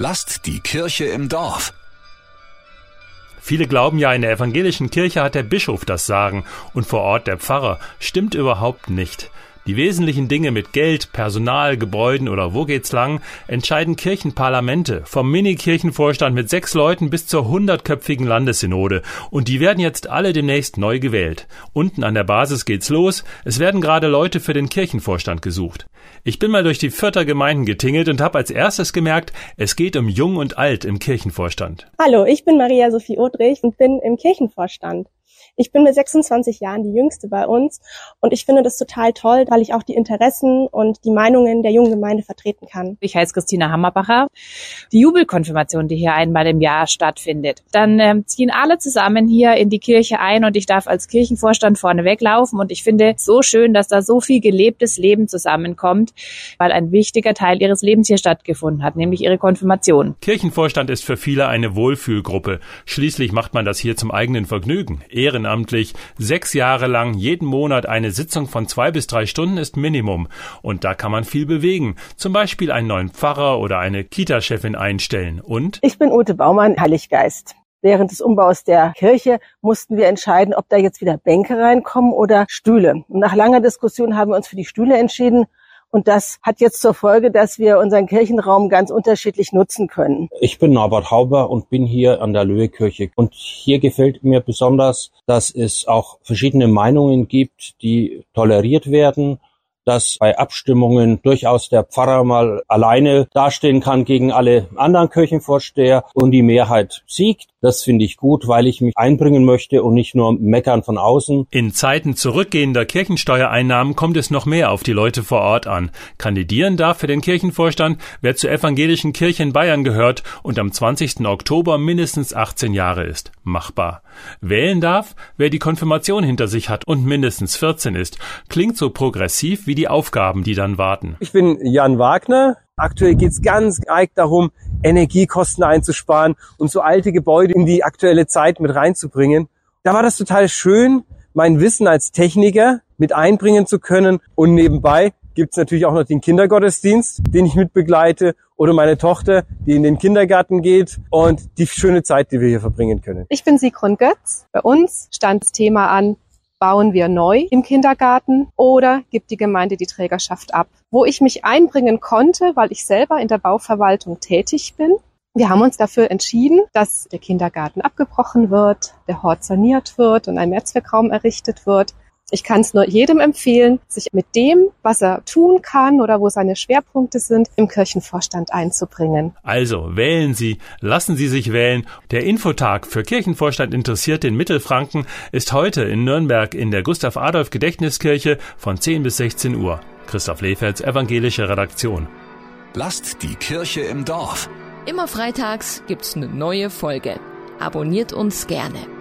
Lasst die Kirche im Dorf. Viele glauben ja, in der evangelischen Kirche hat der Bischof das Sagen und vor Ort der Pfarrer. Stimmt überhaupt nicht. Die wesentlichen Dinge mit Geld, Personal, Gebäuden oder wo geht's lang entscheiden Kirchenparlamente, vom Mini-Kirchenvorstand mit sechs Leuten bis zur hundertköpfigen Landessynode. Und die werden jetzt alle demnächst neu gewählt. Unten an der Basis geht's los. Es werden gerade Leute für den Kirchenvorstand gesucht. Ich bin mal durch die Vierter Gemeinden getingelt und habe als erstes gemerkt, es geht um Jung und Alt im Kirchenvorstand. Hallo, ich bin Maria Sophie Odrich und bin im Kirchenvorstand. Ich bin mit 26 Jahren die jüngste bei uns und ich finde das total toll, weil ich auch die Interessen und die Meinungen der jungen Gemeinde vertreten kann. Ich heiße Christina Hammerbacher. Die Jubelkonfirmation, die hier einmal im Jahr stattfindet. Dann äh, ziehen alle zusammen hier in die Kirche ein und ich darf als Kirchenvorstand vorne weglaufen und ich finde so schön, dass da so viel gelebtes Leben zusammenkommt, weil ein wichtiger Teil ihres Lebens hier stattgefunden hat, nämlich ihre Konfirmation. Kirchenvorstand ist für viele eine Wohlfühlgruppe. Schließlich macht man das hier zum eigenen Vergnügen. Ehren ehrenamtlich. Sechs Jahre lang jeden Monat eine Sitzung von zwei bis drei Stunden ist Minimum. Und da kann man viel bewegen. Zum Beispiel einen neuen Pfarrer oder eine Kita-Chefin einstellen. Und? Ich bin Ute Baumann, Heiliggeist. Während des Umbaus der Kirche mussten wir entscheiden, ob da jetzt wieder Bänke reinkommen oder Stühle. Und nach langer Diskussion haben wir uns für die Stühle entschieden und das hat jetzt zur Folge, dass wir unseren Kirchenraum ganz unterschiedlich nutzen können. Ich bin Norbert Hauber und bin hier an der Löhekirche. Und hier gefällt mir besonders, dass es auch verschiedene Meinungen gibt, die toleriert werden dass bei Abstimmungen durchaus der Pfarrer mal alleine dastehen kann gegen alle anderen Kirchenvorsteher und die Mehrheit siegt. Das finde ich gut, weil ich mich einbringen möchte und nicht nur meckern von außen. In Zeiten zurückgehender Kirchensteuereinnahmen kommt es noch mehr auf die Leute vor Ort an. Kandidieren darf für den Kirchenvorstand, wer zur evangelischen Kirche in Bayern gehört und am 20. Oktober mindestens 18 Jahre ist. Machbar. Wählen darf, wer die Konfirmation hinter sich hat und mindestens 14 ist. Klingt so progressiv wie die Aufgaben, die dann warten. Ich bin Jan Wagner. Aktuell geht es ganz arg darum, Energiekosten einzusparen und so alte Gebäude in die aktuelle Zeit mit reinzubringen. Da war das total schön, mein Wissen als Techniker mit einbringen zu können. Und nebenbei gibt's natürlich auch noch den Kindergottesdienst, den ich mitbegleite, oder meine Tochter, die in den Kindergarten geht und die schöne Zeit, die wir hier verbringen können. Ich bin Sigrun Götz. Bei uns stand das Thema an, bauen wir neu im Kindergarten oder gibt die Gemeinde die Trägerschaft ab? Wo ich mich einbringen konnte, weil ich selber in der Bauverwaltung tätig bin. Wir haben uns dafür entschieden, dass der Kindergarten abgebrochen wird, der Hort saniert wird und ein Mehrzweckraum errichtet wird. Ich kann es nur jedem empfehlen, sich mit dem, was er tun kann oder wo seine Schwerpunkte sind, im Kirchenvorstand einzubringen. Also wählen Sie, lassen Sie sich wählen. Der Infotag für Kirchenvorstand Interessierte in Mittelfranken ist heute in Nürnberg in der Gustav Adolf Gedächtniskirche von 10 bis 16 Uhr. Christoph Lefelds evangelische Redaktion. Lasst die Kirche im Dorf. Immer freitags gibt's eine neue Folge. Abonniert uns gerne.